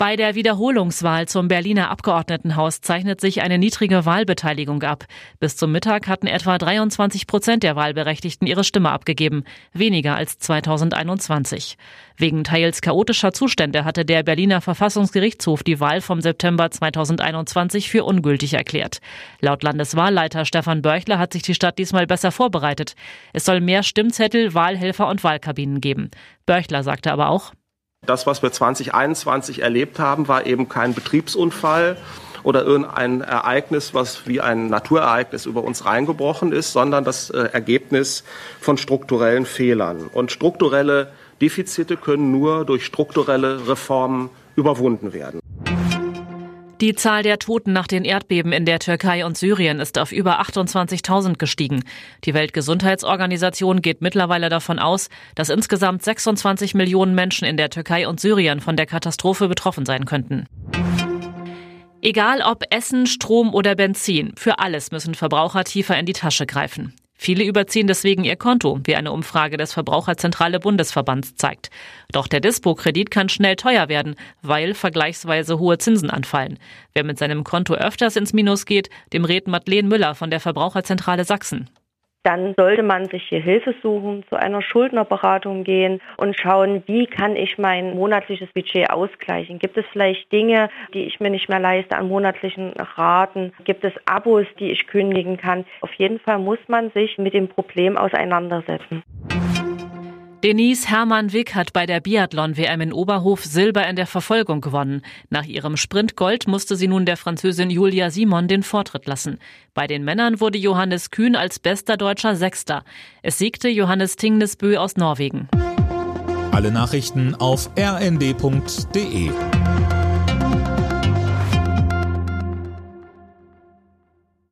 Bei der Wiederholungswahl zum Berliner Abgeordnetenhaus zeichnet sich eine niedrige Wahlbeteiligung ab. Bis zum Mittag hatten etwa 23 Prozent der Wahlberechtigten ihre Stimme abgegeben, weniger als 2021. Wegen teils chaotischer Zustände hatte der Berliner Verfassungsgerichtshof die Wahl vom September 2021 für ungültig erklärt. Laut Landeswahlleiter Stefan Börchler hat sich die Stadt diesmal besser vorbereitet. Es soll mehr Stimmzettel, Wahlhelfer und Wahlkabinen geben. Börchler sagte aber auch, das, was wir 2021 erlebt haben, war eben kein Betriebsunfall oder irgendein Ereignis, was wie ein Naturereignis über uns reingebrochen ist, sondern das äh, Ergebnis von strukturellen Fehlern. Und strukturelle Defizite können nur durch strukturelle Reformen überwunden werden. Die Zahl der Toten nach den Erdbeben in der Türkei und Syrien ist auf über 28.000 gestiegen. Die Weltgesundheitsorganisation geht mittlerweile davon aus, dass insgesamt 26 Millionen Menschen in der Türkei und Syrien von der Katastrophe betroffen sein könnten. Egal ob Essen, Strom oder Benzin, für alles müssen Verbraucher tiefer in die Tasche greifen. Viele überziehen deswegen ihr Konto, wie eine Umfrage des Verbraucherzentrale Bundesverbands zeigt. Doch der Dispo-Kredit kann schnell teuer werden, weil vergleichsweise hohe Zinsen anfallen. Wer mit seinem Konto öfters ins Minus geht, dem rät Madeleine Müller von der Verbraucherzentrale Sachsen dann sollte man sich hier Hilfe suchen, zu einer Schuldnerberatung gehen und schauen, wie kann ich mein monatliches Budget ausgleichen. Gibt es vielleicht Dinge, die ich mir nicht mehr leiste an monatlichen Raten? Gibt es Abos, die ich kündigen kann? Auf jeden Fall muss man sich mit dem Problem auseinandersetzen. Denise Hermann-Wick hat bei der Biathlon-WM in Oberhof Silber in der Verfolgung gewonnen. Nach ihrem Sprint Gold musste sie nun der Französin Julia Simon den Vortritt lassen. Bei den Männern wurde Johannes Kühn als bester Deutscher Sechster. Es siegte Johannes Tingnesbö aus Norwegen. Alle Nachrichten auf rnd.de